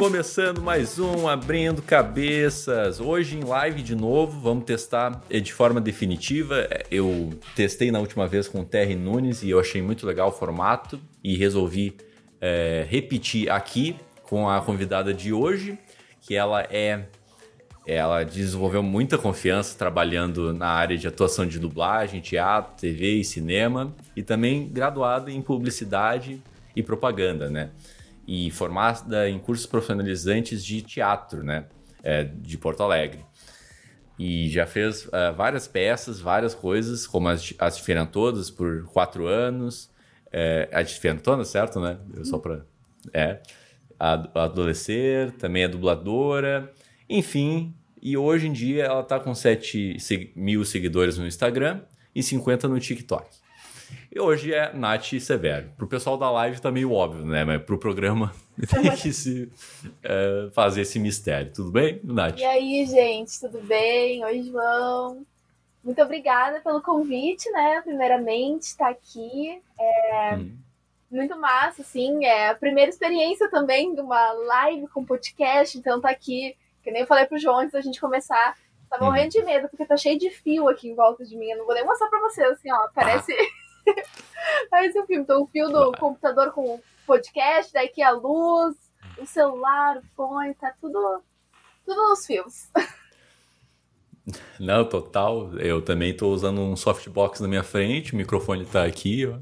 Começando mais um Abrindo Cabeças. Hoje em live de novo, vamos testar de forma definitiva. Eu testei na última vez com o Terry Nunes e eu achei muito legal o formato e resolvi é, repetir aqui com a convidada de hoje, que ela é ela desenvolveu muita confiança trabalhando na área de atuação de dublagem, teatro, TV e cinema, e também graduada em publicidade e propaganda, né? E formada em cursos profissionalizantes de teatro, né? É, de Porto Alegre. E já fez uh, várias peças, várias coisas, como as, as Diferam Todas por quatro anos. É, a Diferam Todas, certo, né? Eu só pra... É. A, a Adolescer, também é dubladora. Enfim, e hoje em dia ela está com 7 mil seguidores no Instagram e 50 no TikTok. E hoje é Nath Severo. Pro pessoal da live tá meio óbvio, né? Mas pro programa tem que se é, fazer esse mistério. Tudo bem, Nath? E aí, gente, tudo bem? Oi, João. Muito obrigada pelo convite, né? Primeiramente, estar tá aqui. É hum. muito massa, assim. É a primeira experiência também de uma live com podcast, então tá aqui que nem eu falei pro João antes da gente começar. Tá morrendo de medo, porque tá cheio de fio aqui em volta de mim. Eu não vou nem mostrar pra vocês, assim, ó. Parece. Ah. parece o um filme. Então, o fio do computador com o podcast, daí aqui a luz, o celular, o fone, tá tudo. Tudo nos fios. Não, total. Eu também tô usando um softbox na minha frente, o microfone tá aqui, ó,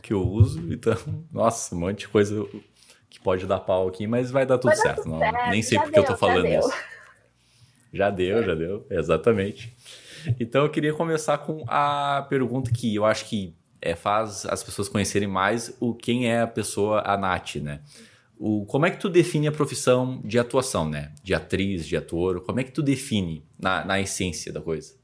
que eu uso. Então, nossa, um monte de coisa que pode dar pau aqui, mas vai dar tudo vai certo. Dar não, certo. Nem sei porque deu, eu tô falando já isso. Já deu, já deu, exatamente. Então eu queria começar com a pergunta que eu acho que é, faz as pessoas conhecerem mais o quem é a pessoa, a Nath, né? O, como é que tu define a profissão de atuação, né? De atriz, de ator, como é que tu define na, na essência da coisa?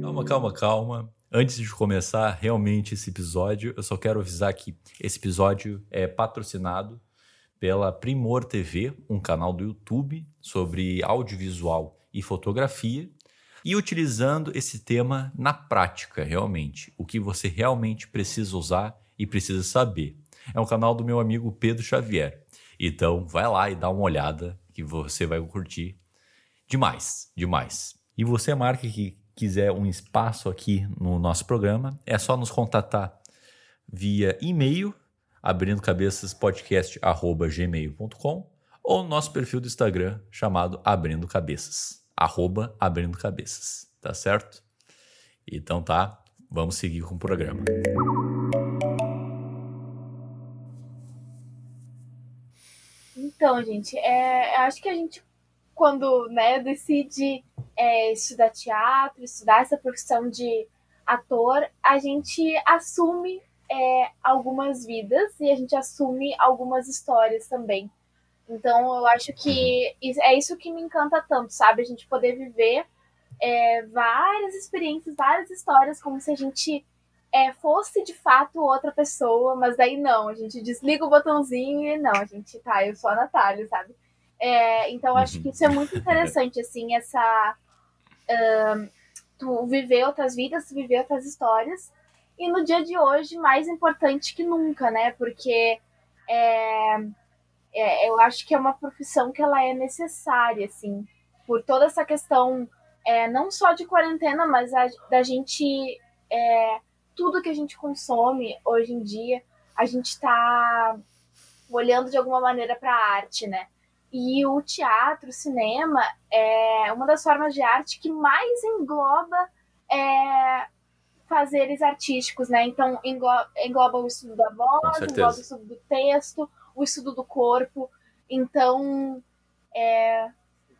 Calma, calma, calma. Antes de começar realmente esse episódio, eu só quero avisar que esse episódio é patrocinado pela Primor TV, um canal do YouTube sobre audiovisual e fotografia, e utilizando esse tema na prática, realmente, o que você realmente precisa usar e precisa saber. É um canal do meu amigo Pedro Xavier. Então, vai lá e dá uma olhada que você vai curtir demais, demais. E você marca que quiser um espaço aqui no nosso programa, é só nos contatar via e-mail, abrindo cabeças ou nosso perfil do Instagram chamado Abrindo Cabeças, arroba Abrindo Cabeças, tá certo? Então tá, vamos seguir com o programa. Então, gente, é, acho que a gente quando né, decide é, estudar teatro, estudar essa profissão de ator, a gente assume é, algumas vidas e a gente assume algumas histórias também. Então eu acho que é isso que me encanta tanto, sabe? A gente poder viver é, várias experiências, várias histórias, como se a gente é, fosse de fato outra pessoa, mas daí não, a gente desliga o botãozinho e não, a gente tá, eu sou a Natália, sabe? É, então acho que isso é muito interessante, assim, essa. Tu viver outras vidas, tu viver outras histórias. E no dia de hoje, mais importante que nunca, né? Porque é, é, eu acho que é uma profissão que ela é necessária, assim, por toda essa questão, é, não só de quarentena, mas a, da gente. É, tudo que a gente consome hoje em dia, a gente está olhando de alguma maneira para a arte, né? E o teatro, o cinema, é uma das formas de arte que mais engloba é, fazeres artísticos, né? Então, engloba, engloba o estudo da voz, engloba o estudo do texto, o estudo do corpo. Então, é,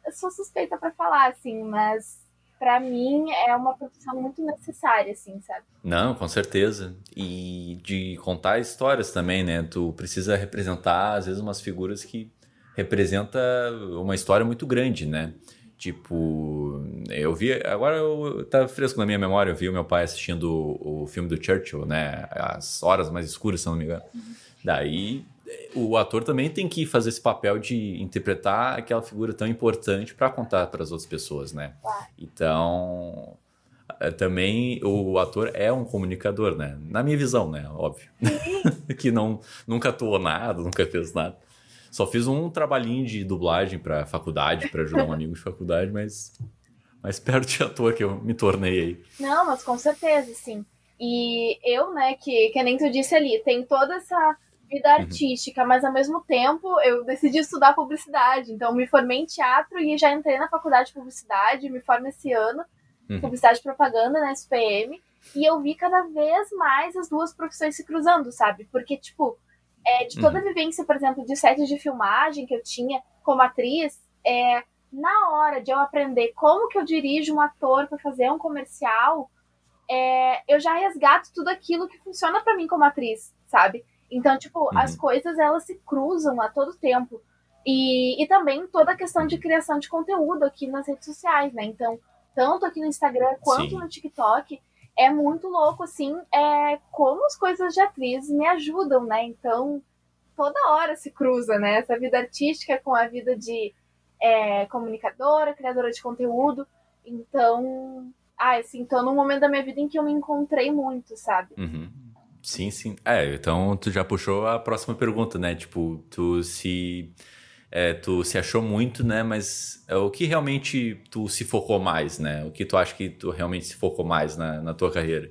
eu sou suspeita para falar, assim, mas para mim é uma profissão muito necessária, assim, sabe? Não, com certeza. E de contar histórias também, né? Tu precisa representar, às vezes, umas figuras que representa uma história muito grande, né? Tipo, eu vi, agora eu, tá fresco na minha memória, eu vi o meu pai assistindo o, o filme do Churchill, né? As Horas Mais Escuras, se não me engano. Uhum. Daí, o ator também tem que fazer esse papel de interpretar aquela figura tão importante para contar para as outras pessoas, né? Então, eh, também o ator é um comunicador, né? Na minha visão, né? Óbvio. que não, nunca atuou nada, nunca fez nada. Só fiz um trabalhinho de dublagem para faculdade, para ajudar um amigo de faculdade, mas mais perto de ator que eu me tornei aí. Não, mas com certeza, sim. E eu, né, que, que nem tu disse ali, tem toda essa vida uhum. artística, mas ao mesmo tempo eu decidi estudar publicidade. Então me formei em teatro e já entrei na faculdade de publicidade, me formo esse ano, uhum. publicidade e propaganda na SPM. E eu vi cada vez mais as duas profissões se cruzando, sabe? Porque, tipo, é, de toda a uhum. vivência, por exemplo, de sete de filmagem que eu tinha como atriz, é, na hora de eu aprender como que eu dirijo um ator para fazer um comercial, é, eu já resgato tudo aquilo que funciona para mim como atriz, sabe? Então, tipo, uhum. as coisas elas se cruzam a todo tempo. E, e também toda a questão de criação de conteúdo aqui nas redes sociais, né? Então, tanto aqui no Instagram quanto Sim. no TikTok, é muito louco, assim, é, como as coisas de atriz me ajudam, né? Então, toda hora se cruza, né? Essa vida artística com a vida de é, comunicadora, criadora de conteúdo. Então, ah, assim, tô num momento da minha vida em que eu me encontrei muito, sabe? Uhum. Sim, sim. É, então tu já puxou a próxima pergunta, né? Tipo, tu se. É, tu se achou muito, né? Mas é, o que realmente tu se focou mais, né? O que tu acha que tu realmente se focou mais na, na tua carreira?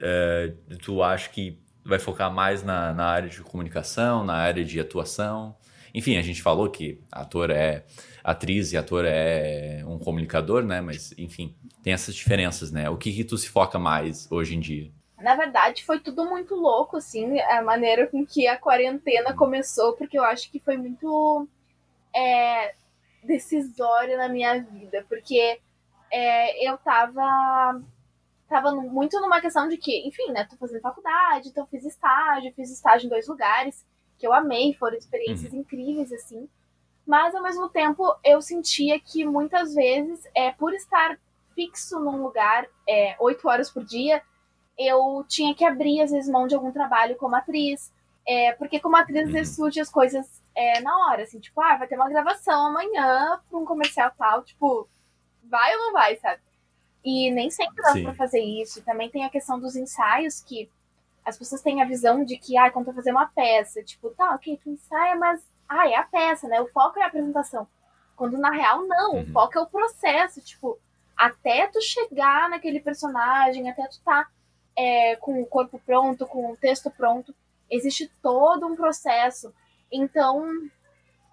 É, tu acha que vai focar mais na, na área de comunicação, na área de atuação? Enfim, a gente falou que ator é atriz e ator é um comunicador, né? Mas, enfim, tem essas diferenças, né? O que, que tu se foca mais hoje em dia? Na verdade, foi tudo muito louco, assim, a maneira com que a quarentena começou, porque eu acho que foi muito é, decisória na minha vida, porque é, eu tava, tava muito numa questão de que, enfim, né, tô fazendo faculdade, então fiz estágio, fiz estágio em dois lugares, que eu amei, foram experiências uhum. incríveis, assim, mas ao mesmo tempo eu sentia que muitas vezes, é, por estar fixo num lugar é, oito horas por dia, eu tinha que abrir, às vezes, mão de algum trabalho como atriz. É, porque como atriz, às vezes, uhum. surge as coisas é, na hora, assim, tipo, ah, vai ter uma gravação amanhã pra um comercial tal, tipo, vai ou não vai, sabe? E nem sempre dá pra fazer isso. Também tem a questão dos ensaios, que as pessoas têm a visão de que, ah, quando fazer uma peça, tipo, tá, ok, tu ensaia, mas, ah, é a peça, né? O foco é a apresentação. Quando na real, não, uhum. o foco é o processo, tipo, até tu chegar naquele personagem, até tu tá é, com o corpo pronto, com o texto pronto. Existe todo um processo. Então,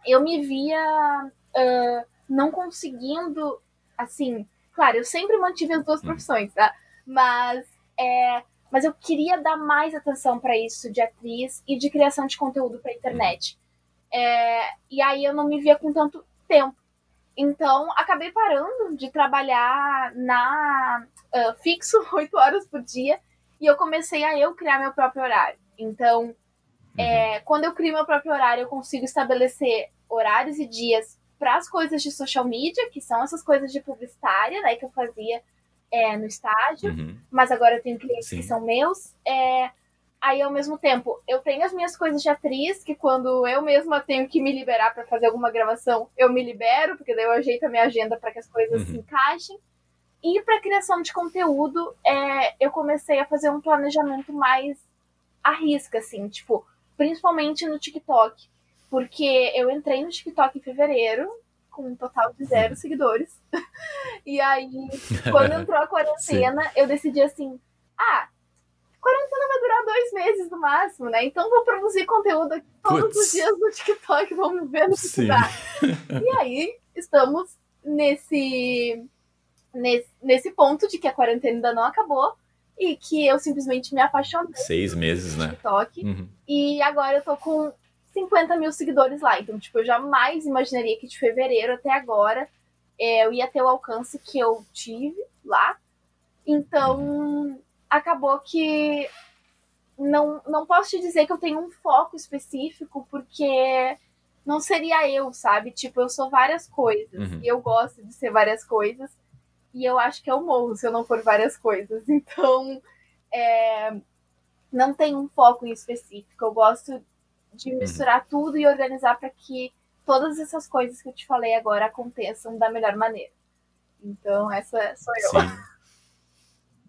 eu me via uh, não conseguindo, assim, claro, eu sempre mantive as duas hum. profissões, tá? Mas, é, mas eu queria dar mais atenção para isso de atriz e de criação de conteúdo para internet. É, e aí eu não me via com tanto tempo. Então, acabei parando de trabalhar na uh, fixo oito horas por dia e eu comecei a eu criar meu próprio horário. Então, uhum. é, quando eu crio meu próprio horário, eu consigo estabelecer horários e dias para as coisas de social media, que são essas coisas de publicitária, né, que eu fazia é, no estágio, uhum. mas agora eu tenho clientes Sim. que são meus. É, aí, ao mesmo tempo, eu tenho as minhas coisas de atriz, que quando eu mesma tenho que me liberar para fazer alguma gravação, eu me libero, porque daí eu ajeito a minha agenda para que as coisas uhum. se encaixem. E para criação de conteúdo, é, eu comecei a fazer um planejamento mais à risca, assim, tipo, principalmente no TikTok. Porque eu entrei no TikTok em fevereiro, com um total de zero seguidores. e aí, quando entrou a quarentena, eu decidi assim: ah, quarentena vai durar dois meses no máximo, né? Então vou produzir conteúdo aqui todos Puts. os dias no TikTok, vamos ver no que dá. E aí, estamos nesse nesse, nesse ponto de que a quarentena ainda não acabou e que eu simplesmente me apaixonei. Seis meses, né? TikTok. Uhum. E agora eu tô com 50 mil seguidores lá. Então, tipo, eu jamais imaginaria que de fevereiro até agora é, eu ia ter o alcance que eu tive lá. Então, uhum. acabou que não, não posso te dizer que eu tenho um foco específico, porque não seria eu, sabe? Tipo, eu sou várias coisas. Uhum. E eu gosto de ser várias coisas e eu acho que eu morro se eu não for várias coisas. Então, é, não tem um foco em específico. Eu gosto de uhum. misturar tudo e organizar para que todas essas coisas que eu te falei agora aconteçam da melhor maneira. Então, essa sou eu. Sim.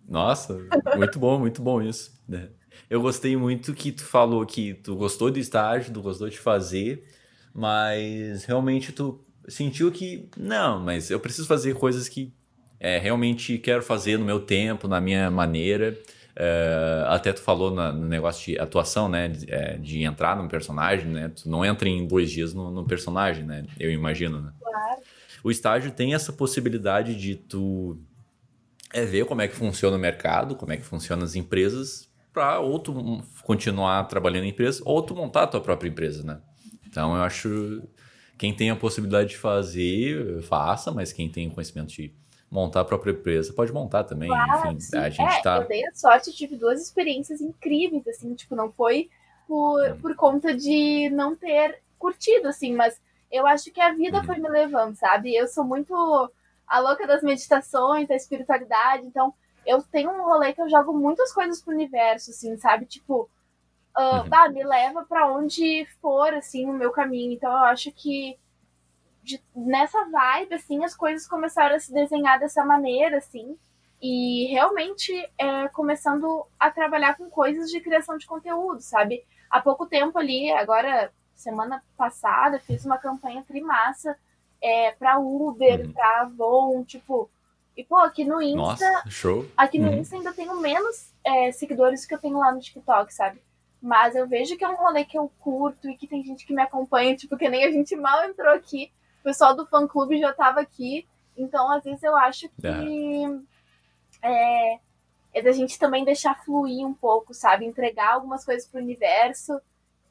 Nossa, muito bom, muito bom isso. Né? Eu gostei muito que tu falou que tu gostou do estágio, tu gostou de fazer, mas realmente tu sentiu que não, mas eu preciso fazer coisas que é, realmente quero fazer no meu tempo, na minha maneira. É, até tu falou na, no negócio de atuação, né? De, é, de, entrar no personagem, né? Tu não entra em dois dias no, no personagem, né? Eu imagino, né? Claro. O estágio tem essa possibilidade de tu é ver como é que funciona o mercado, como é que funcionam as empresas, para ou tu continuar trabalhando em empresa, ou tu montar a tua própria empresa, né? Então eu acho quem tem a possibilidade de fazer, faça, mas quem tem o conhecimento de montar a própria empresa pode montar também. Claro, Enfim, sim. a gente é, tá. Eu dei a sorte, tive duas experiências incríveis, assim, tipo, não foi por, hum. por conta de não ter curtido, assim, mas eu acho que a vida hum. foi me levando, sabe? Eu sou muito a louca das meditações, da espiritualidade, então eu tenho um rolê que eu jogo muitas coisas pro universo, assim, sabe? Tipo, uh, uhum. bah, me leva para onde for, assim, o meu caminho. Então eu acho que de, nessa vibe, assim, as coisas começaram a se desenhar dessa maneira, assim. E realmente é, começando a trabalhar com coisas de criação de conteúdo, sabe? Há pouco tempo ali, agora, semana passada, fiz uma campanha trimassa é, para Uber, uhum. para Avon, tipo. E, pô, aqui no Insta. Nossa, show. Aqui no uhum. Insta ainda tenho menos é, seguidores que eu tenho lá no TikTok, sabe? Mas eu vejo que é um rolê que eu curto e que tem gente que me acompanha, tipo, que nem a gente mal entrou aqui. O pessoal do fã clube já tava aqui. Então, às vezes, eu acho que é, é, é da gente também deixar fluir um pouco, sabe? Entregar algumas coisas pro universo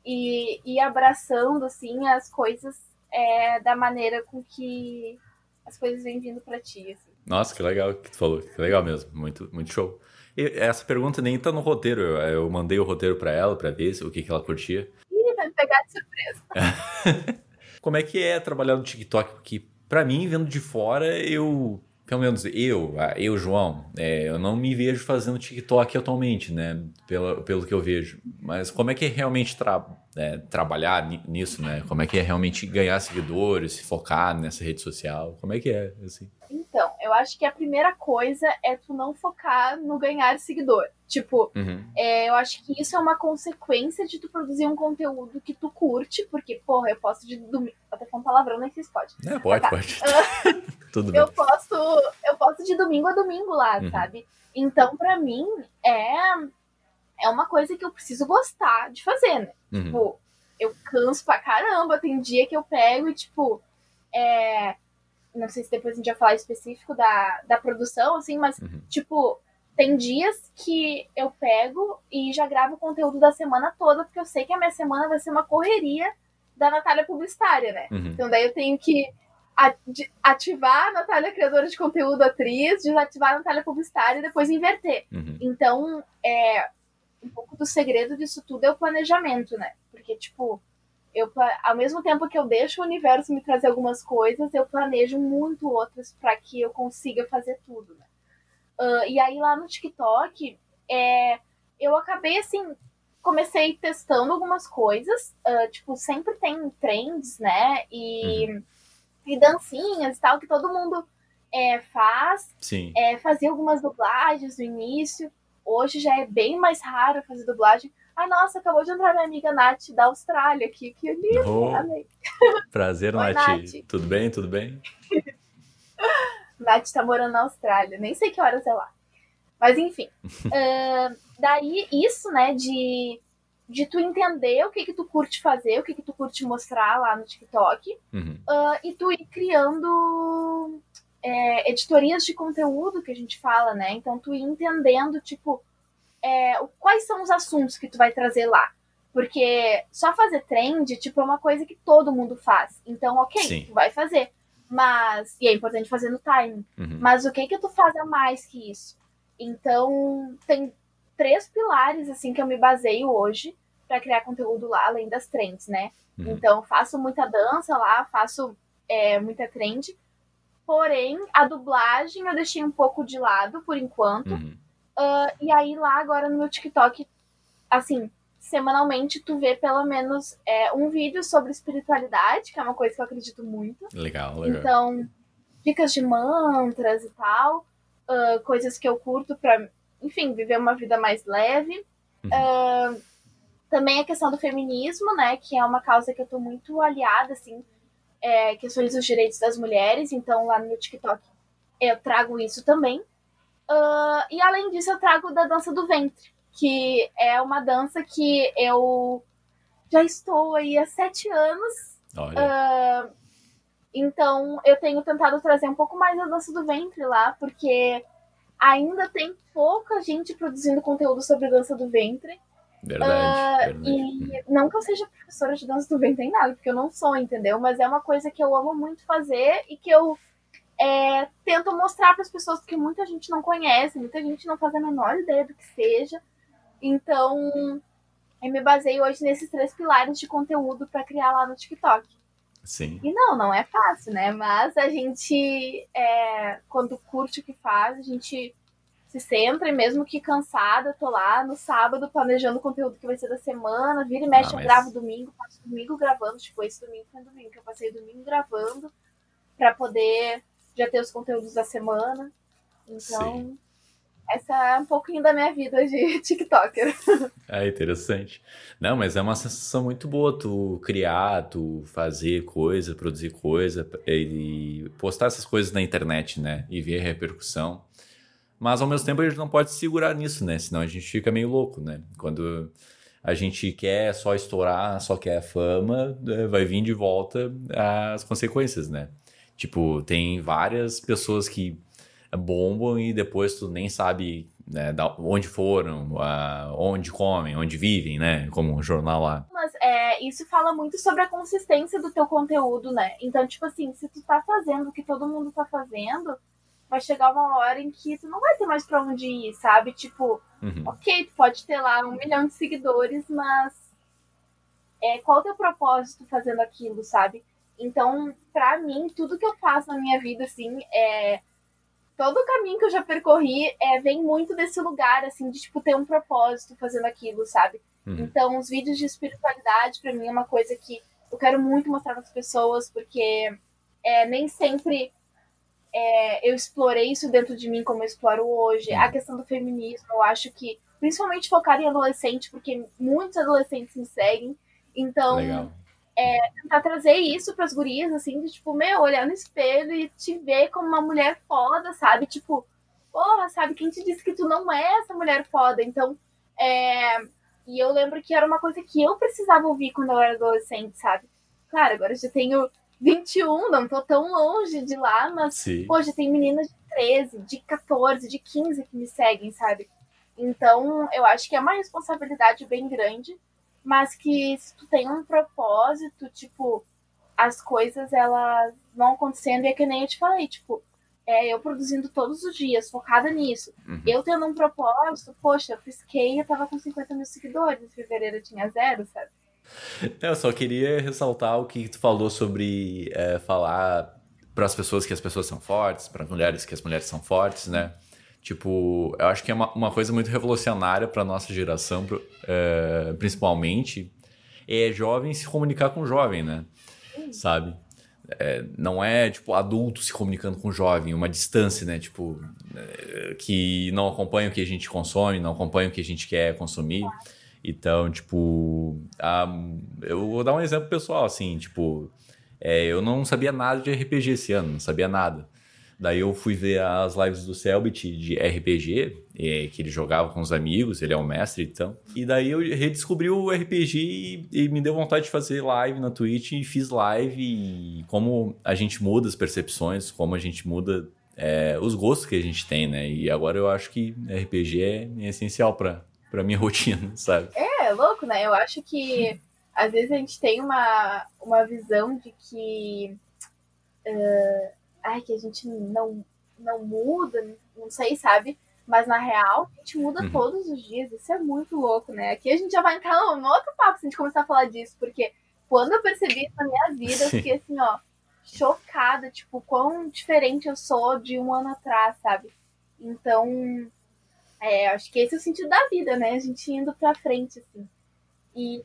e ir abraçando, assim, as coisas é, da maneira com que as coisas vêm vindo para ti. Assim. Nossa, que legal que tu falou. Que legal mesmo. Muito, muito show. E essa pergunta nem tá no roteiro. Eu, eu mandei o roteiro para ela para ver o que, que ela curtia. Ih, vai me pegar de surpresa. Como é que é trabalhar no TikTok? Porque para mim, vendo de fora, eu pelo menos eu, eu, João, é, eu não me vejo fazendo TikTok atualmente, né? Pelo, pelo que eu vejo. Mas como é que é realmente tra é, trabalhar nisso, né? Como é que é realmente ganhar seguidores, se focar nessa rede social? Como é que é, assim? Então, eu acho que a primeira coisa é tu não focar no ganhar seguidor. Tipo, uhum. é, eu acho que isso é uma consequência de tu produzir um conteúdo que tu curte, porque, porra, eu posto de domingo. Até falar um palavrão, nem sei se pode. É, pode, tá. pode. Tudo bem. Eu posto, eu posto de domingo a domingo lá, uhum. sabe? Então, para mim, é, é uma coisa que eu preciso gostar de fazer, né? Uhum. Tipo, eu canso pra caramba. Tem dia que eu pego e, tipo, é não sei se depois a gente vai falar específico da, da produção, assim, mas, uhum. tipo, tem dias que eu pego e já gravo o conteúdo da semana toda, porque eu sei que a minha semana vai ser uma correria da Natália publicitária, né? Uhum. Então daí eu tenho que ativar a Natália criadora de conteúdo atriz, desativar a Natália publicitária e depois inverter. Uhum. Então, é, um pouco do segredo disso tudo é o planejamento, né? Porque, tipo, eu, ao mesmo tempo que eu deixo o universo me trazer algumas coisas, eu planejo muito outras para que eu consiga fazer tudo, né? Uh, e aí lá no TikTok, é, eu acabei assim, comecei testando algumas coisas, uh, tipo, sempre tem trends, né? E, uhum. e dancinhas e tal, que todo mundo é, faz. Sim. É, fazia algumas dublagens no início. Hoje já é bem mais raro fazer dublagem. Ai, nossa, acabou de entrar minha amiga Nath da Austrália aqui. Que lindo, oh, amei. Prazer, Oi, Nath. Nath. Tudo bem? Tudo bem? Nath tá morando na Austrália. Nem sei que horas é lá. Mas enfim. uh, daí, isso, né, de, de tu entender o que que tu curte fazer, o que que tu curte mostrar lá no TikTok. Uhum. Uh, e tu ir criando é, editorias de conteúdo que a gente fala, né? Então, tu ir entendendo, tipo, é, quais são os assuntos que tu vai trazer lá. Porque só fazer trend, tipo, é uma coisa que todo mundo faz. Então, ok, Sim. tu vai fazer. Mas. E é importante fazer no time. Uhum. Mas o que que tu faz a mais que isso? Então, tem três pilares, assim, que eu me baseio hoje para criar conteúdo lá, além das trends, né? Uhum. Então, faço muita dança lá, faço é, muita trend. Porém, a dublagem eu deixei um pouco de lado por enquanto. Uhum. Uh, e aí lá agora no meu TikTok, assim, semanalmente tu vê pelo menos é, um vídeo sobre espiritualidade, que é uma coisa que eu acredito muito. Legal, legal. Então, dicas de mantras e tal, uh, coisas que eu curto pra enfim, viver uma vida mais leve. Uhum. Uh, também a questão do feminismo, né, que é uma causa que eu tô muito aliada, assim, é, questões dos direitos das mulheres, então lá no meu TikTok eu trago isso também. Uh, e além disso, eu trago da dança do ventre, que é uma dança que eu já estou aí há sete anos. Uh, então, eu tenho tentado trazer um pouco mais a dança do ventre lá, porque ainda tem pouca gente produzindo conteúdo sobre dança do ventre. Verdade, uh, verdade. E não que eu seja professora de dança do ventre nem nada, porque eu não sou, entendeu? Mas é uma coisa que eu amo muito fazer e que eu é, tento mostrar para as pessoas que muita gente não conhece, muita gente não faz a menor ideia do que seja. Então, eu me baseio hoje nesses três pilares de conteúdo para criar lá no TikTok. Sim. E não, não é fácil, né? Mas a gente, é, quando curte o que faz, a gente se centra, e mesmo que cansada, tô lá no sábado planejando o conteúdo que vai ser da semana, vira e mexe, ah, mas... eu gravo domingo, passo domingo gravando, tipo, esse domingo foi domingo, que eu passei domingo gravando para poder já ter os conteúdos da semana. Então, Sim. essa é um pouquinho da minha vida de TikToker. É interessante. Não, mas é uma sensação muito boa tu criar, tu fazer coisa, produzir coisa e postar essas coisas na internet, né? E ver a repercussão. Mas ao mesmo tempo a gente não pode se segurar nisso, né? Senão a gente fica meio louco, né? Quando a gente quer só estourar, só quer fama, é, vai vir de volta as consequências, né? Tipo, tem várias pessoas que bombam e depois tu nem sabe né, onde foram, onde comem, onde vivem, né? Como um jornal lá. Mas é, isso fala muito sobre a consistência do teu conteúdo, né? Então, tipo assim, se tu tá fazendo o que todo mundo tá fazendo, vai chegar uma hora em que tu não vai ter mais pra onde ir, sabe? Tipo, uhum. ok, tu pode ter lá um milhão de seguidores, mas é, qual o teu propósito fazendo aquilo, sabe? Então, para mim, tudo que eu faço na minha vida, assim, é. Todo o caminho que eu já percorri é, vem muito desse lugar, assim, de, tipo, ter um propósito fazendo aquilo, sabe? Uhum. Então, os vídeos de espiritualidade, para mim, é uma coisa que eu quero muito mostrar para as pessoas, porque é, nem sempre é, eu explorei isso dentro de mim como eu exploro hoje. Uhum. A questão do feminismo, eu acho que, principalmente focar em adolescente, porque muitos adolescentes me seguem. Então, Legal é, tentar trazer isso para as gurias, assim, de tipo, meu, olhar no espelho e te ver como uma mulher foda, sabe? Tipo, porra, sabe? Quem te disse que tu não é essa mulher foda? Então, é... e eu lembro que era uma coisa que eu precisava ouvir quando eu era adolescente, sabe? Claro, agora eu já tenho 21, não tô tão longe de lá, mas, Sim. já tem meninas de 13, de 14, de 15 que me seguem, sabe? Então, eu acho que é uma responsabilidade bem grande mas que se tu tem um propósito, tipo, as coisas elas vão acontecendo e é que nem eu te falei, tipo, é, eu produzindo todos os dias, focada nisso. Uhum. Eu tendo um propósito, poxa, eu pisquei eu tava com 50 mil seguidores, em fevereiro eu tinha zero, sabe? Eu só queria ressaltar o que tu falou sobre é, falar para as pessoas que as pessoas são fortes, para mulheres que as mulheres são fortes, né? Tipo, eu acho que é uma, uma coisa muito revolucionária para nossa geração, é, principalmente, é jovem se comunicar com jovem, né? Sabe? É, não é, tipo, adulto se comunicando com jovem, uma distância, né? Tipo, é, que não acompanha o que a gente consome, não acompanha o que a gente quer consumir. Então, tipo, a, eu vou dar um exemplo pessoal, assim, tipo, é, eu não sabia nada de RPG esse ano, não sabia nada. Daí eu fui ver as lives do Selbit de RPG, é, que ele jogava com os amigos, ele é um mestre então. E daí eu redescobri o RPG e, e, me deu vontade de fazer live na Twitch e fiz live e como a gente muda as percepções, como a gente muda é, os gostos que a gente tem, né? E agora eu acho que RPG é, é essencial para para minha rotina, sabe? É, louco, né? Eu acho que às vezes a gente tem uma, uma visão de que uh, ai, que a gente não, não muda, não sei, sabe? Mas na real, a gente muda uhum. todos os dias. Isso é muito louco, né? Aqui a gente já vai entrar num outro papo se a gente começar a falar disso, porque quando eu percebi isso na minha vida, eu fiquei assim, ó, chocada, tipo, quão diferente eu sou de um ano atrás, sabe? Então, é, acho que esse é o sentido da vida, né? A gente indo pra frente, assim. E,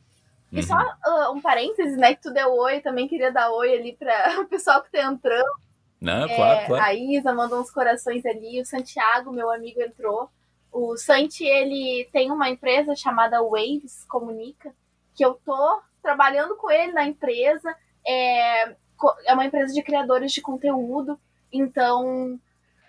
e só uh, um parênteses, né? Que tu deu oi, também queria dar oi ali para o pessoal que tá entrando. Não, é, claro, claro. A Isa mandou uns corações ali, o Santiago, meu amigo, entrou. O Santi, ele tem uma empresa chamada Waves Comunica, que eu tô trabalhando com ele na empresa. É, é uma empresa de criadores de conteúdo. Então,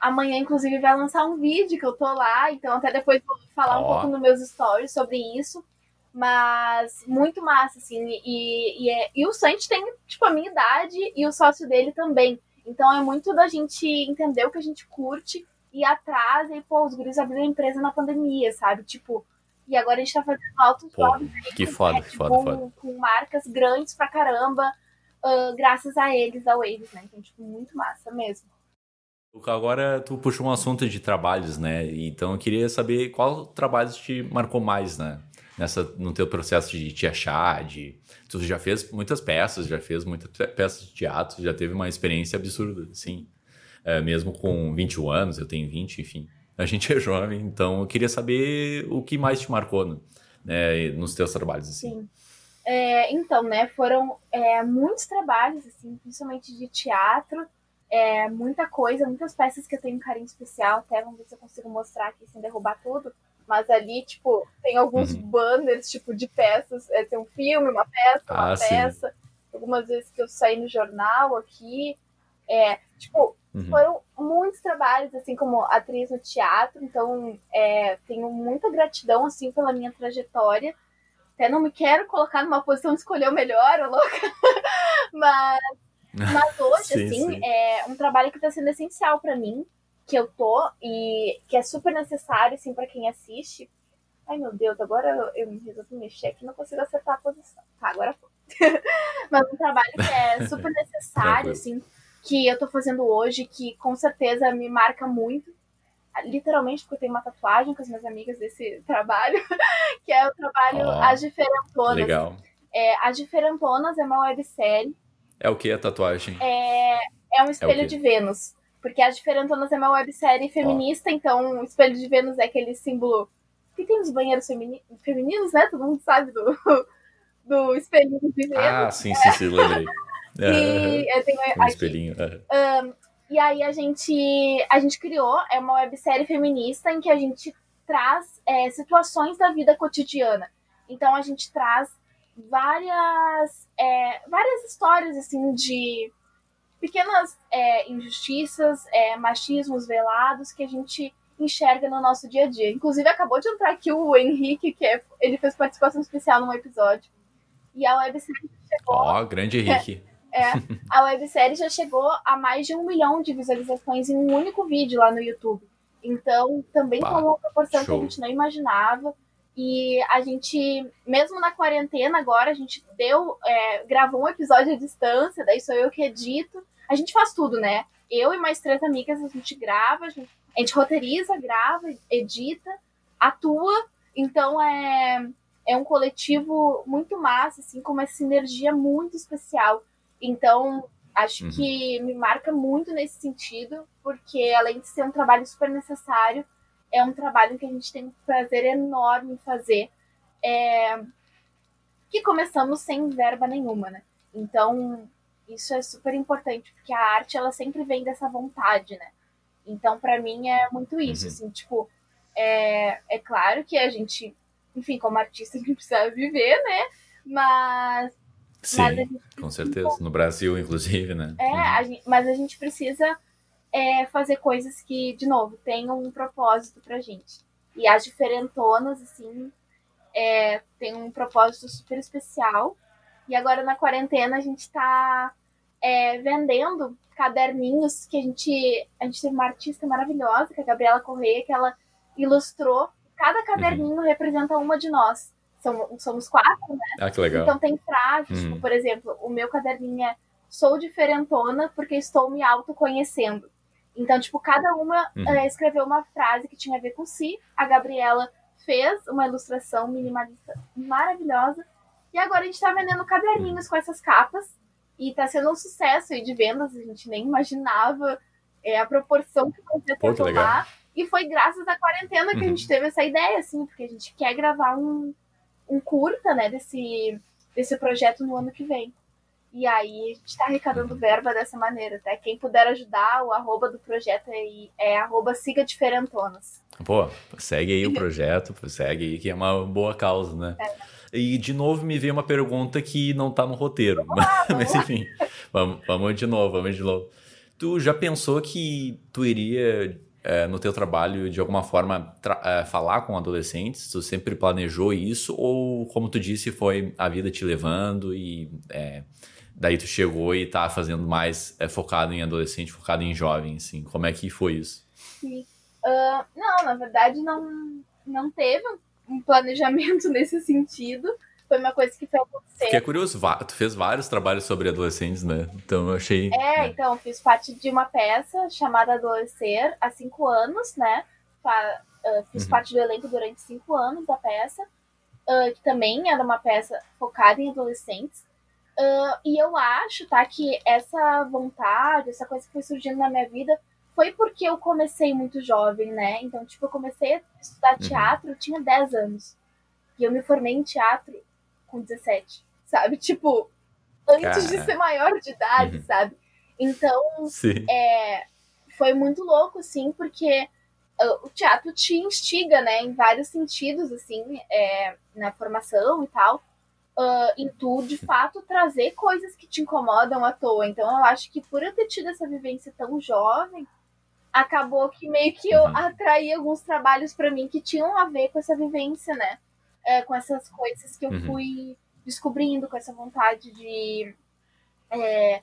amanhã, inclusive, vai lançar um vídeo que eu tô lá. Então, até depois vou falar oh. um pouco nos meus stories sobre isso. Mas muito massa, assim. E, e, é, e o Santi tem, tipo, a minha idade e o sócio dele também. Então é muito da gente entender o que a gente curte ir atrás e, pô, os guris abriram a empresa na pandemia, sabe? Tipo, e agora a gente tá fazendo altos jobs que foda, com, foda, com, foda. com marcas grandes pra caramba, uh, graças a eles, da Waves, né? Então, tipo, muito massa mesmo. Agora tu puxou um assunto de trabalhos, né? Então eu queria saber qual trabalho te marcou mais, né? Nessa, no teu processo de te achar, de... Tu já fez muitas peças, já fez muitas peças de teatro, já teve uma experiência absurda, sim é, mesmo com 21 anos, eu tenho 20, enfim. A gente é jovem, então eu queria saber o que mais te marcou né, nos teus trabalhos. Assim. Sim. É, então, né, foram é, muitos trabalhos, assim, principalmente de teatro, é, muita coisa, muitas peças que eu tenho um carinho especial, até vamos ver se eu consigo mostrar aqui sem derrubar tudo. Mas ali, tipo, tem alguns uhum. banners, tipo, de peças. É, tem um filme, uma peça, uma ah, peça. Sim. Algumas vezes que eu saí no jornal aqui. É, tipo, Uhum. Foram muitos trabalhos, assim, como atriz no teatro, então é, tenho muita gratidão, assim, pela minha trajetória. Até não me quero colocar numa posição de escolher o melhor, ou louca. mas, mas hoje, sim, assim, sim. é um trabalho que está sendo essencial para mim, que eu tô, e que é super necessário, assim, para quem assiste. Ai, meu Deus, agora eu, eu resolvi mexer aqui não consigo acertar a posição. Tá, agora foi. mas um trabalho que é super necessário, assim, que eu tô fazendo hoje, que com certeza me marca muito. Literalmente, porque eu tenho uma tatuagem com as minhas amigas desse trabalho, que é o trabalho oh, As Diferentonas. Legal. É, As Diferentonas é uma websérie. É o que a tatuagem? É, é um é espelho é de Vênus. Porque As Diferentonas é uma websérie feminista, então o espelho de Vênus é aquele símbolo que tem nos banheiros femininos, né? Todo mundo sabe do, do espelho de Vênus. Ah, sim, sim, sim, lembrei. E eu tenho um espelhinho. Um, e aí a gente, a gente criou, é uma websérie feminista em que a gente traz é, situações da vida cotidiana. Então a gente traz várias, é, várias histórias assim de pequenas é, injustiças, é, machismos velados que a gente enxerga no nosso dia a dia. Inclusive acabou de entrar aqui o Henrique, que é, ele fez participação especial num episódio. E a websérie chegou. Ó, oh, grande Henrique. É, a websérie já chegou a mais de um milhão de visualizações em um único vídeo lá no YouTube. Então, também bah, tomou uma proporção show. que a gente não imaginava. E a gente, mesmo na quarentena agora, a gente deu, é, gravou um episódio à distância, daí sou eu que edito. A gente faz tudo, né? Eu e mais três amigas, a gente grava, a gente, a gente roteiriza, grava, edita, atua. Então é, é um coletivo muito massa, assim, com uma sinergia muito especial. Então, acho uhum. que me marca muito nesse sentido, porque além de ser um trabalho super necessário, é um trabalho que a gente tem um prazer enorme em fazer. É... Que começamos sem verba nenhuma, né? Então, isso é super importante, porque a arte, ela sempre vem dessa vontade, né? Então, para mim, é muito isso, uhum. assim, tipo, é, é claro que a gente, enfim, como artista, a gente precisa viver, né? Mas Sim, com certeza. No Brasil, inclusive, né? É, a gente, mas a gente precisa é, fazer coisas que, de novo, tenham um propósito pra gente. E as diferentonas, assim, é, tem um propósito super especial. E agora na quarentena a gente tá é, vendendo caderninhos que a gente. A gente teve uma artista maravilhosa, que é a Gabriela Correia, que ela ilustrou. Cada caderninho uhum. representa uma de nós somos, somos quatro, né? Ah, que legal. Então tem frases, tipo, uhum. tipo, por exemplo, o meu caderninho é sou diferentona porque estou me autoconhecendo. Então, tipo, cada uma uhum. uh, escreveu uma frase que tinha a ver com si. A Gabriela fez uma ilustração minimalista maravilhosa. E agora a gente tá vendendo caderninhos uhum. com essas capas. E tá sendo um sucesso aí de vendas. A gente nem imaginava é, a proporção que podia ter tomar. E foi graças à quarentena que a gente uhum. teve essa ideia, assim, porque a gente quer gravar um, um curta, né, desse, desse projeto no ano que vem. E aí a gente está arrecadando verba dessa maneira, até quem puder ajudar, o arroba do projeto é, é arroba siga diferentonas. Pô, segue aí o projeto, segue aí que é uma boa causa, né? É. E de novo me veio uma pergunta que não tá no roteiro, ah, mas enfim, vamos, vamos de novo, vamos de novo. Tu já pensou que tu iria é, no teu trabalho de alguma forma é, falar com adolescentes? Tu sempre planejou isso ou como tu disse foi a vida te levando e é, daí tu chegou e tá fazendo mais é, focado em adolescente, focado em jovem, assim. Como é que foi isso? Sim. Uh, não, na verdade não, não teve um planejamento nesse sentido. Foi uma coisa que foi acontecer. Que é curioso, tu fez vários trabalhos sobre adolescentes, né? Então eu achei. É, né? então, fiz parte de uma peça chamada Adolescer há cinco anos, né? Uh, fiz uhum. parte do elenco durante cinco anos da peça, uh, que também era uma peça focada em adolescentes. Uh, e eu acho, tá, que essa vontade, essa coisa que foi surgindo na minha vida foi porque eu comecei muito jovem, né? Então, tipo, eu comecei a estudar uhum. teatro, eu tinha 10 anos. E eu me formei em teatro com 17, sabe? Tipo, antes de ser maior de idade, uhum. sabe? Então, é, foi muito louco, assim, porque uh, o teatro te instiga, né, em vários sentidos, assim, é, na formação e tal uh, em tu, de fato, trazer coisas que te incomodam à toa. Então, eu acho que por eu ter tido essa vivência tão jovem, acabou que meio que eu uhum. atraí alguns trabalhos para mim que tinham a ver com essa vivência, né? É, com essas coisas que eu uhum. fui descobrindo, com essa vontade de é,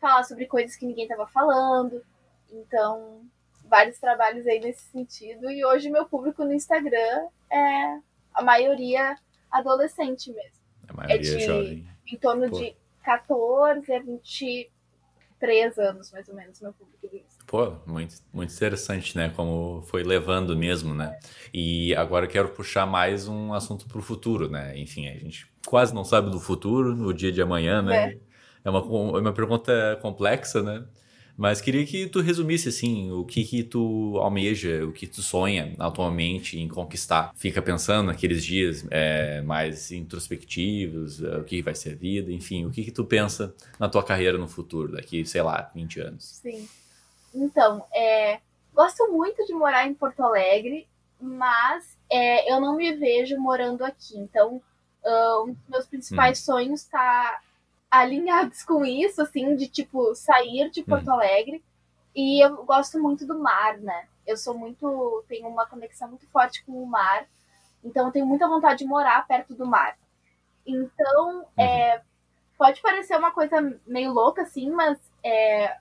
falar sobre coisas que ninguém estava falando. Então, vários trabalhos aí nesse sentido. E hoje meu público no Instagram é a maioria adolescente mesmo. A maioria é de, jovem. Em torno Pô. de 14 a 23 anos, mais ou menos, meu público de Pô, muito, muito interessante, né? Como foi levando mesmo, né? E agora eu quero puxar mais um assunto para o futuro, né? Enfim, a gente quase não sabe do futuro, no dia de amanhã, né? É, é uma, é uma pergunta complexa, né? Mas queria que tu resumisse, assim, o que que tu almeja, o que tu sonha atualmente em conquistar. Fica pensando naqueles dias é, mais introspectivos, é, o que vai ser a vida, enfim, o que que tu pensa na tua carreira no futuro, daqui, sei lá, 20 anos. Sim. Então, é, gosto muito de morar em Porto Alegre, mas é, eu não me vejo morando aqui. Então, uh, um dos meus principais hum. sonhos está alinhados com isso, assim, de tipo sair de Porto uhum. Alegre. E eu gosto muito do mar, né? Eu sou muito. tenho uma conexão muito forte com o mar. Então eu tenho muita vontade de morar perto do mar. Então, uhum. é, pode parecer uma coisa meio louca, assim, mas é,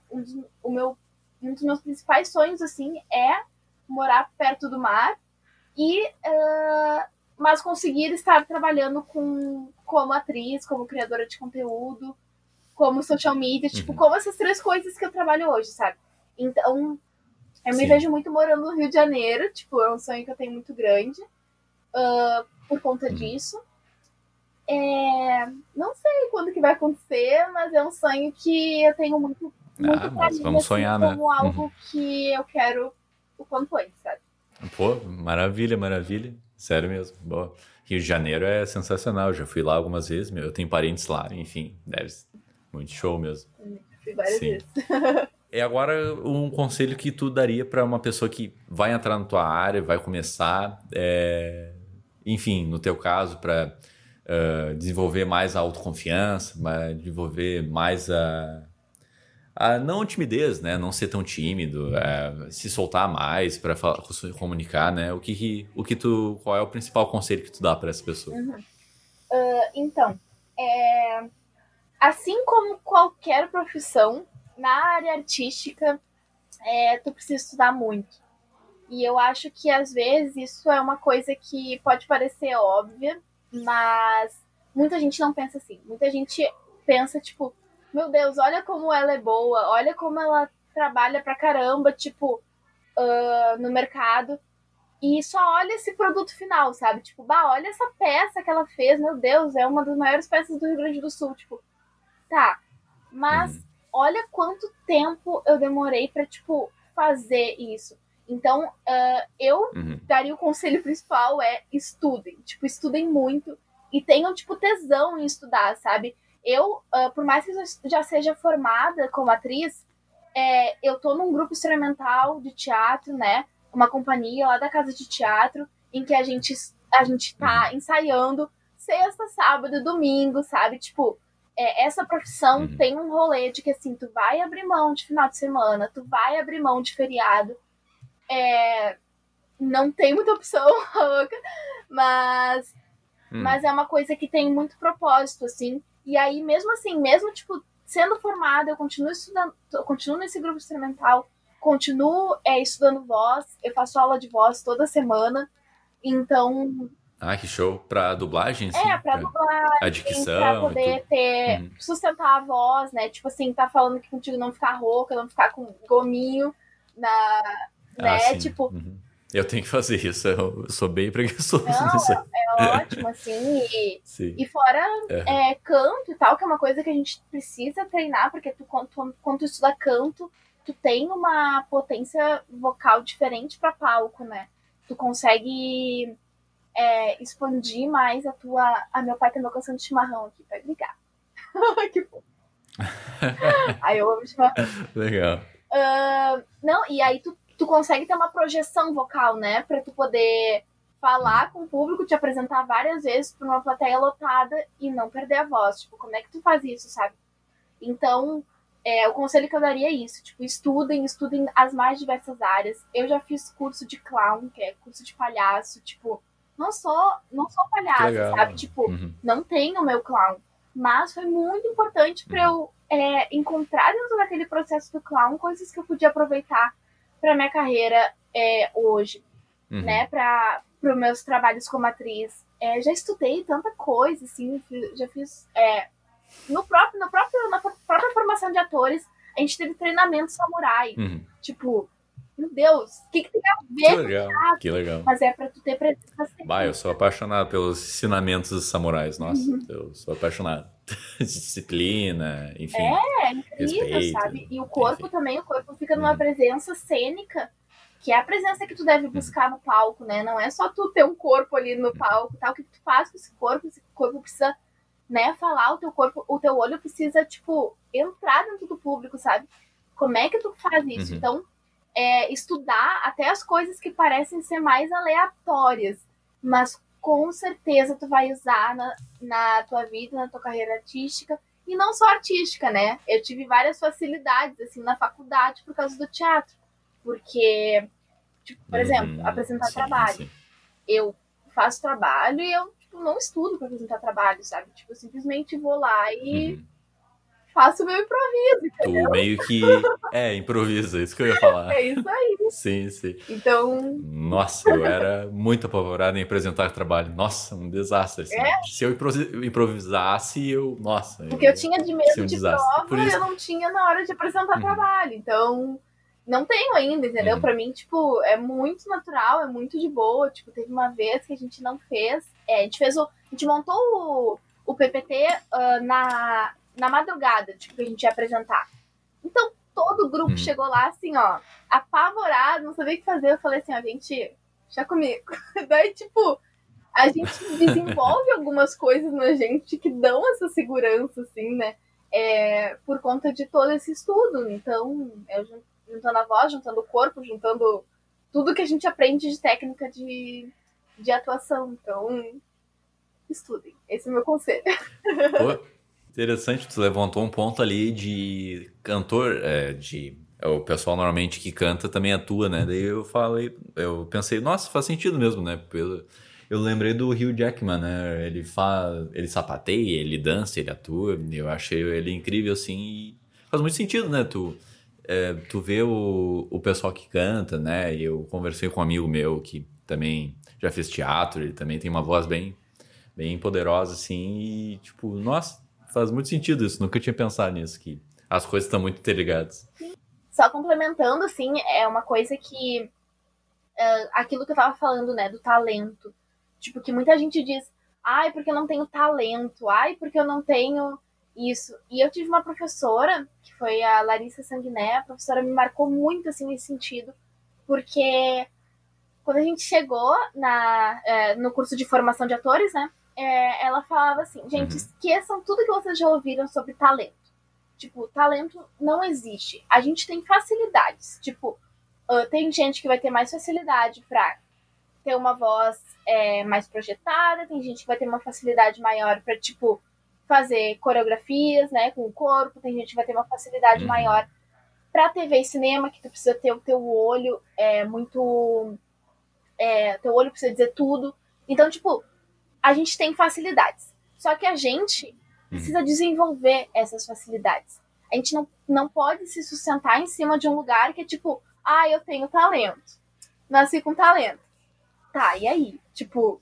o meu, um dos meus principais sonhos, assim, é morar perto do mar e uh, mas conseguir estar trabalhando com como atriz, como criadora de conteúdo, como social media, tipo, uhum. tipo, como essas três coisas que eu trabalho hoje, sabe? Então, eu Sim. me vejo muito morando no Rio de Janeiro, tipo, é um sonho que eu tenho muito grande uh, por conta uhum. disso. É, não sei quando que vai acontecer, mas é um sonho que eu tenho muito, muito ah, mas vamos assim, sonhar, né? como algo uhum. que eu quero o quanto antes, sabe? Pô, maravilha, maravilha. Sério mesmo, boa. Rio de Janeiro é sensacional, eu já fui lá algumas vezes, meu, eu tenho parentes lá, enfim, deve ser muito show mesmo. Fui várias Sim. vezes. E agora um conselho que tu daria para uma pessoa que vai entrar na tua área, vai começar, é... enfim, no teu caso, para uh, desenvolver mais a autoconfiança, desenvolver mais a a não timidez, né? Não ser tão tímido, é, se soltar mais para comunicar, né? O que, o que tu, qual é o principal conselho que tu dá para essa pessoa? Uhum. Uh, então, é, assim como qualquer profissão na área artística, é, tu precisa estudar muito. E eu acho que às vezes isso é uma coisa que pode parecer óbvia, mas muita gente não pensa assim. Muita gente pensa tipo meu Deus, olha como ela é boa, olha como ela trabalha pra caramba, tipo, uh, no mercado. E só olha esse produto final, sabe? Tipo, bah, olha essa peça que ela fez, meu Deus, é uma das maiores peças do Rio Grande do Sul. Tipo, tá. Mas uhum. olha quanto tempo eu demorei pra, tipo, fazer isso. Então, uh, eu uhum. daria o conselho principal é estudem. Tipo, estudem muito e tenham, tipo, tesão em estudar, sabe? Eu, uh, por mais que eu já seja formada como atriz, é, eu tô num grupo experimental de teatro, né? Uma companhia lá da casa de teatro, em que a gente, a gente tá uhum. ensaiando sexta, sábado, domingo, sabe? Tipo, é, essa profissão uhum. tem um rolê de que assim, tu vai abrir mão de final de semana, tu vai abrir mão de feriado. É, não tem muita opção, mas, uhum. mas é uma coisa que tem muito propósito, assim. E aí, mesmo assim, mesmo tipo, sendo formada, eu continuo estudando, eu continuo nesse grupo experimental, continuo é, estudando voz, eu faço aula de voz toda semana. Então, ah, que show. Pra dublagem, sim? É, pra, pra dublagem. A dicção. Pra poder ter, uhum. sustentar a voz, né? Tipo assim, tá falando que contigo não ficar rouca, não ficar com gominho na. Ah, né? Sim. Tipo. Uhum. Eu tenho que fazer isso, eu sou bem preguiçoso não, nisso. É, é ótimo, assim. E, e fora é. É, canto e tal, que é uma coisa que a gente precisa treinar, porque tu, quando, tu, quando tu estuda canto, tu tem uma potência vocal diferente para palco, né? Tu consegue é, expandir mais a tua. Ah, meu pai tá me alcançando chimarrão aqui pra ligar. que bom. aí eu amo chimarrão. Legal. Uh, não, e aí tu, tu consegue ter uma projeção vocal, né? Pra tu poder falar com o público, te apresentar várias vezes pra uma plateia lotada e não perder a voz. Tipo, como é que tu faz isso, sabe? Então, é, o conselho que eu daria é isso, tipo, estudem, estudem as mais diversas áreas. Eu já fiz curso de clown, que é curso de palhaço, tipo, não sou, não sou palhaço, sabe? Tipo, uhum. não tenho meu clown. Mas foi muito importante para eu é, encontrar dentro daquele processo do clown coisas que eu podia aproveitar para minha carreira é, hoje, uhum. né? Para os meus trabalhos como atriz. É, já estudei tanta coisa, assim, já fiz é, no próprio, no próprio, na própria formação de atores, a gente teve treinamento samurai. Uhum. Tipo, meu Deus, o que, que, tem a ver que legal, com Que legal. Mas é pra tu ter presença Bah, eu sou apaixonado pelos ensinamentos dos samurais, nossa, uhum. eu sou apaixonado. Disciplina, enfim. É, é incrível, respeito, sabe? E o corpo enfim. também, o corpo fica numa uhum. presença cênica, que é a presença que tu deve uhum. buscar no palco, né? Não é só tu ter um corpo ali no palco, tal, o que tu faz com esse corpo, esse corpo precisa, né, falar, o teu corpo, o teu olho precisa, tipo, entrar dentro do público, sabe? Como é que tu faz isso? Uhum. Então, é, estudar até as coisas que parecem ser mais aleatórias, mas com certeza tu vai usar na, na tua vida, na tua carreira artística, e não só artística, né? Eu tive várias facilidades, assim, na faculdade por causa do teatro, porque, tipo, por uhum, exemplo, apresentar sim, trabalho. Sim. Eu faço trabalho e eu, tipo, não estudo para apresentar trabalho, sabe? Tipo, eu simplesmente vou lá e... Uhum faço meu improviso. Entendeu? Tu meio que. É, improvisa, isso que eu ia falar. é isso aí. Sim, sim. Então. Nossa, eu era muito apavorado em apresentar trabalho. Nossa, um desastre. Assim. É? Se eu improvisasse, eu. Nossa. Porque eu, eu tinha de medo de desastre. prova e eu não tinha na hora de apresentar uhum. trabalho. Então. Não tenho ainda, entendeu? Uhum. Pra mim, tipo, é muito natural, é muito de boa. Tipo, teve uma vez que a gente não fez. É, a gente fez o. A gente montou o, o PPT uh, ah, na, na madrugada, tipo, que a gente ia apresentar. Então, todo o grupo hum. chegou lá, assim, ó, apavorado, não sabia o que fazer. Eu falei assim, ó, gente, já comigo. Daí, tipo, a gente desenvolve algumas coisas na gente que dão essa segurança, assim, né? É, por conta de todo esse estudo. Então, eu juntando a voz, juntando o corpo, juntando tudo que a gente aprende de técnica de, de atuação. Então, estudem. Esse é o meu conselho. Pô, Interessante, tu levantou um ponto ali de cantor, é, de é, o pessoal normalmente que canta também atua, né? Daí eu falei, eu pensei, nossa, faz sentido mesmo, né? Pelo, eu lembrei do Hugh Jackman, né? Ele faz, ele sapateia, ele dança, ele atua. Eu achei ele incrível assim e faz muito sentido, né? Tu é, tu vê o, o pessoal que canta, né? E eu conversei com um amigo meu que também já fez teatro, ele também tem uma voz bem bem poderosa assim e tipo, nossa, faz muito sentido isso. Nunca tinha pensado nisso, que as coisas estão muito interligadas. Só complementando, assim, é uma coisa que. Uh, aquilo que eu tava falando, né, do talento. Tipo, que muita gente diz, ai, porque eu não tenho talento, ai, porque eu não tenho isso. E eu tive uma professora, que foi a Larissa Sanguiné, a professora me marcou muito, assim, nesse sentido, porque quando a gente chegou na, é, no curso de formação de atores, né, é, ela falava assim, gente, uhum. esqueçam tudo que vocês já ouviram sobre talento. Tipo, talento não existe. A gente tem facilidades. Tipo, uh, tem gente que vai ter mais facilidade pra ter uma voz é, mais projetada, tem gente que vai ter uma facilidade maior para tipo, fazer coreografias, né, com o corpo, tem gente que vai ter uma facilidade uhum. maior para TV e cinema, que tu precisa ter o teu olho é, muito. É, teu olho precisa dizer tudo. Então, tipo, a gente tem facilidades. Só que a gente precisa uhum. desenvolver essas facilidades. A gente não, não pode se sustentar em cima de um lugar que é tipo, ah, eu tenho talento. Nasci com talento. Tá, e aí? Tipo,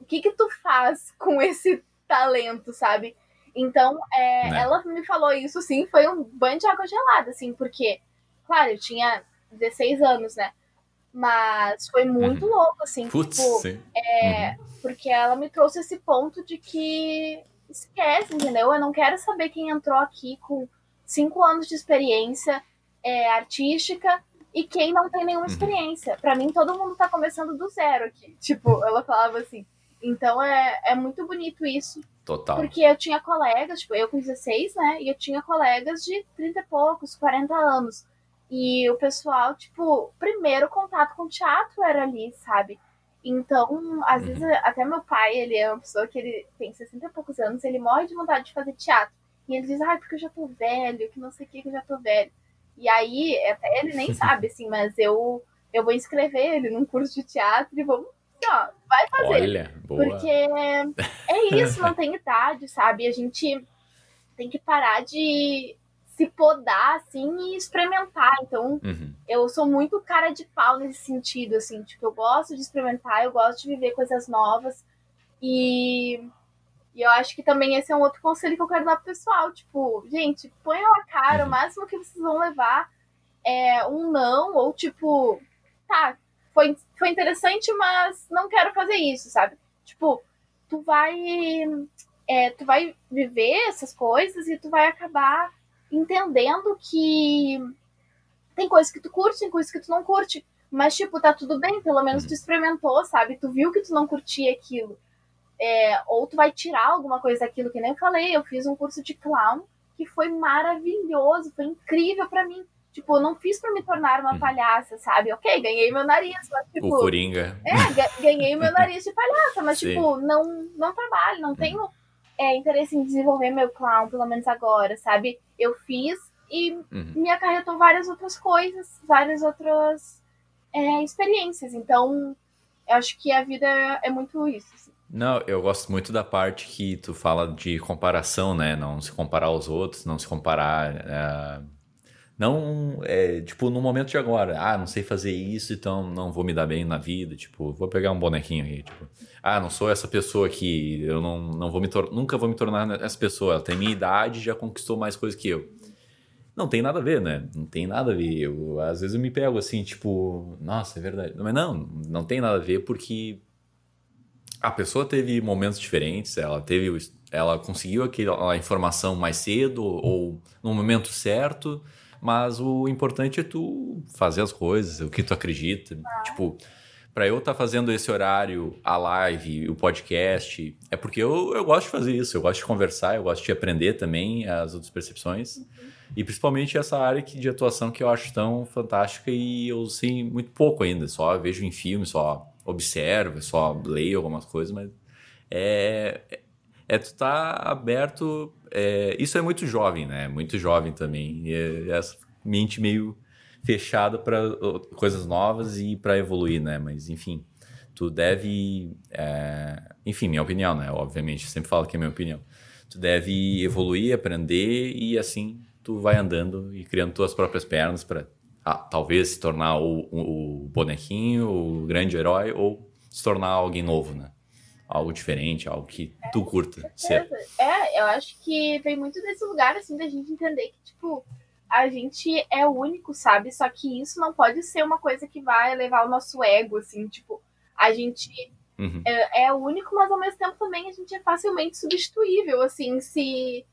o que que tu faz com esse talento, sabe? Então, é, né? ela me falou isso, sim, foi um banho de água gelada, assim, porque, claro, eu tinha 16 anos, né? Mas foi muito uhum. louco, assim, Putz, tipo. É, uhum. porque ela me trouxe esse ponto de que esquece, entendeu? Eu não quero saber quem entrou aqui com cinco anos de experiência é, artística e quem não tem nenhuma uhum. experiência. Para mim, todo mundo tá começando do zero aqui. Tipo, ela falava assim. Então é, é muito bonito isso. Total. Porque eu tinha colegas, tipo, eu com 16, né? E eu tinha colegas de 30 e poucos, 40 anos. E o pessoal, tipo, primeiro contato com o teatro era ali, sabe? Então, às uhum. vezes, até meu pai, ele é uma pessoa que ele tem 60 e poucos anos, ele morre de vontade de fazer teatro. E ele diz, ai, porque eu já tô velho, que não sei o que, que eu já tô velho. E aí, até ele nem sabe, assim, mas eu, eu vou inscrever ele num curso de teatro e vamos, ó, vai fazer. Olha, boa. Porque é isso, não tem idade, sabe? A gente tem que parar de se podar, assim, e experimentar. Então, uhum. eu sou muito cara de pau nesse sentido, assim, tipo, eu gosto de experimentar, eu gosto de viver coisas novas. E e eu acho que também esse é um outro conselho que eu quero dar pro pessoal. Tipo, gente, põe a cara, o uhum. máximo que vocês vão levar é um não, ou tipo, tá, foi, foi interessante, mas não quero fazer isso, sabe? Tipo, tu vai. É, tu vai viver essas coisas e tu vai acabar entendendo que tem coisas que tu curte, tem coisas que tu não curte. Mas, tipo, tá tudo bem, pelo menos tu experimentou, sabe? Tu viu que tu não curtia aquilo. É, ou tu vai tirar alguma coisa daquilo, que nem eu falei, eu fiz um curso de clown que foi maravilhoso, foi incrível para mim. Tipo, eu não fiz para me tornar uma uhum. palhaça, sabe? Ok, ganhei meu nariz, mas tipo. O Coringa. É, ganhei meu nariz de palhaça, mas Sim. tipo, não, não trabalho, não uhum. tenho é, interesse em desenvolver meu clown, pelo menos agora, sabe? Eu fiz e uhum. me acarretou várias outras coisas, várias outras é, experiências. Então, eu acho que a vida é muito isso. Assim. Não, eu gosto muito da parte que tu fala de comparação, né? Não se comparar aos outros, não se comparar. Uh, não, é, tipo, no momento de agora, ah, não sei fazer isso, então não vou me dar bem na vida. Tipo, vou pegar um bonequinho aí. Tipo, ah, não sou essa pessoa que eu não, não vou me nunca vou me tornar essa pessoa. Ela tem minha idade já conquistou mais coisas que eu. Não tem nada a ver, né? Não tem nada a ver. Eu, às vezes eu me pego assim, tipo, nossa, é verdade. Mas não, não tem nada a ver porque a pessoa teve momentos diferentes, ela teve ela conseguiu aquela informação mais cedo ou no momento certo, mas o importante é tu fazer as coisas, o que tu acredita. Ah. Tipo, para eu estar tá fazendo esse horário, a live, o podcast, é porque eu, eu gosto de fazer isso, eu gosto de conversar, eu gosto de aprender também as outras percepções. Uhum. E principalmente essa área de atuação que eu acho tão fantástica e eu sei muito pouco ainda, só vejo em filme, só observo, só leio algumas coisas, mas é, é tu tá aberto. É, isso é muito jovem, né? Muito jovem também. É, essa mente meio fechada para coisas novas e para evoluir, né? Mas enfim, tu deve. É, enfim, minha opinião, né? Obviamente, sempre falo que é minha opinião. Tu deve evoluir, aprender e assim tu vai andando e criando tuas próprias pernas para ah, talvez se tornar o, o, bonequinho, o grande herói, ou se tornar alguém novo, né? Algo diferente, algo que é, tu curta ser. É, eu acho que vem muito desse lugar, assim, da gente entender que, tipo, a gente é único, sabe? Só que isso não pode ser uma coisa que vai levar o nosso ego, assim, tipo, a gente uhum. é, é único, mas ao mesmo tempo também a gente é facilmente substituível, assim, se,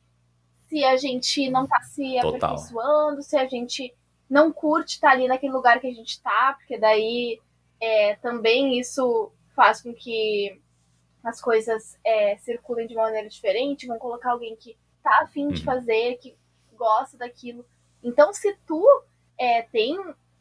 se a gente não tá se Total. aperfeiçoando, se a gente não curte estar ali naquele lugar que a gente está, porque daí é, também isso faz com que as coisas é, circulem de uma maneira diferente, vão colocar alguém que tá afim de uhum. fazer, que gosta daquilo. Então, se tu é, tem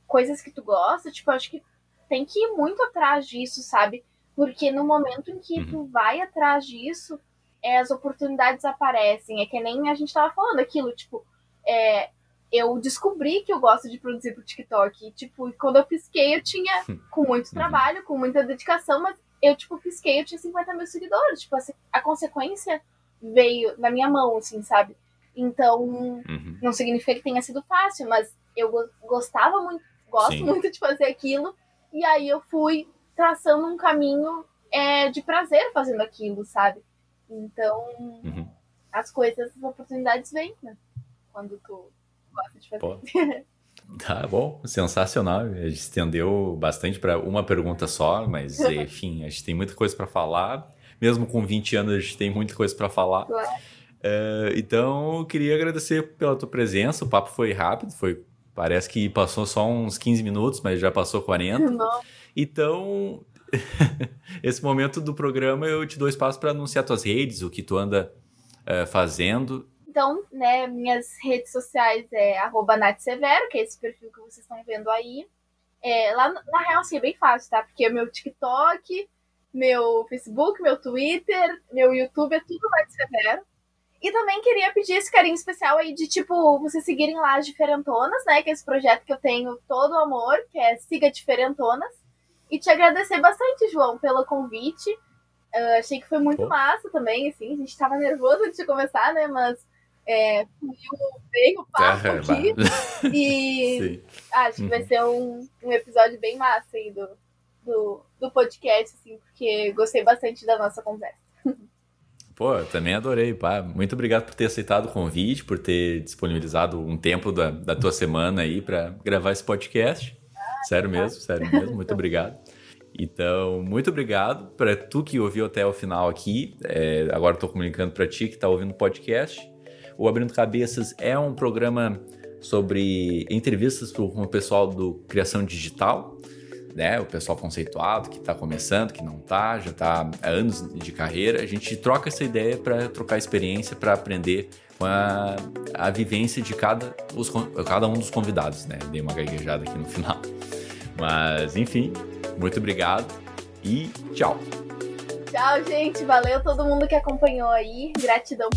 coisas que tu gosta, tipo, acho que tem que ir muito atrás disso, sabe? Porque no momento em que uhum. tu vai atrás disso, é, as oportunidades aparecem. É que nem a gente tava falando aquilo, tipo, é, eu descobri que eu gosto de produzir pro TikTok. E, tipo, quando eu pisquei, eu tinha com muito uhum. trabalho, com muita dedicação, mas eu, tipo, pisquei, eu tinha 50 mil seguidores. Tipo, assim, a consequência veio na minha mão, assim, sabe? Então, uhum. não significa que tenha sido fácil, mas eu gostava muito, gosto Sim. muito de fazer aquilo. E aí eu fui traçando um caminho é, de prazer fazendo aquilo, sabe? Então, uhum. as coisas, as oportunidades vêm, né? Quando tu gosta de fazer. Tá bom, sensacional. A gente estendeu bastante para uma pergunta só, mas enfim, a gente tem muita coisa para falar. Mesmo com 20 anos, a gente tem muita coisa para falar. Uh, então, eu queria agradecer pela tua presença. O papo foi rápido, foi parece que passou só uns 15 minutos, mas já passou 40. Não. Então, esse momento do programa eu te dou espaço para anunciar tuas redes, o que tu anda uh, fazendo. Então, né, minhas redes sociais é arroba Severo, que é esse perfil que vocês estão vendo aí. É, lá, na real, assim, é bem fácil, tá? Porque é meu TikTok, meu Facebook, meu Twitter, meu YouTube, é tudo Nath Severo. E também queria pedir esse carinho especial aí de, tipo, vocês seguirem lá as Diferentonas, né? Que é esse projeto que eu tenho todo o amor, que é Siga Diferentonas. E te agradecer bastante, João, pelo convite. Uh, achei que foi muito Pô. massa também, assim. A gente tava nervoso antes de começar, né? Mas é, fluiu bem o papo aqui. E acho que vai uhum. ser um, um episódio bem massa aí do, do, do podcast, assim, porque gostei bastante da nossa conversa. Pô, também adorei, pá. Muito obrigado por ter aceitado o convite, por ter disponibilizado um tempo da, da tua semana aí para gravar esse podcast. Sério mesmo, sério mesmo. Muito obrigado. Então, muito obrigado para tu que ouviu até o final aqui. É, agora estou comunicando para ti que está ouvindo o podcast. O Abrindo Cabeças é um programa sobre entrevistas com o pessoal do Criação Digital né? O pessoal conceituado que está começando, que não está, já está há anos de carreira. A gente troca essa ideia para trocar experiência, para aprender com a, a vivência de cada, os, cada um dos convidados, né? Dei uma gaguejada aqui no final. Mas, enfim, muito obrigado e tchau. Tchau, gente. Valeu todo mundo que acompanhou aí. Gratidão.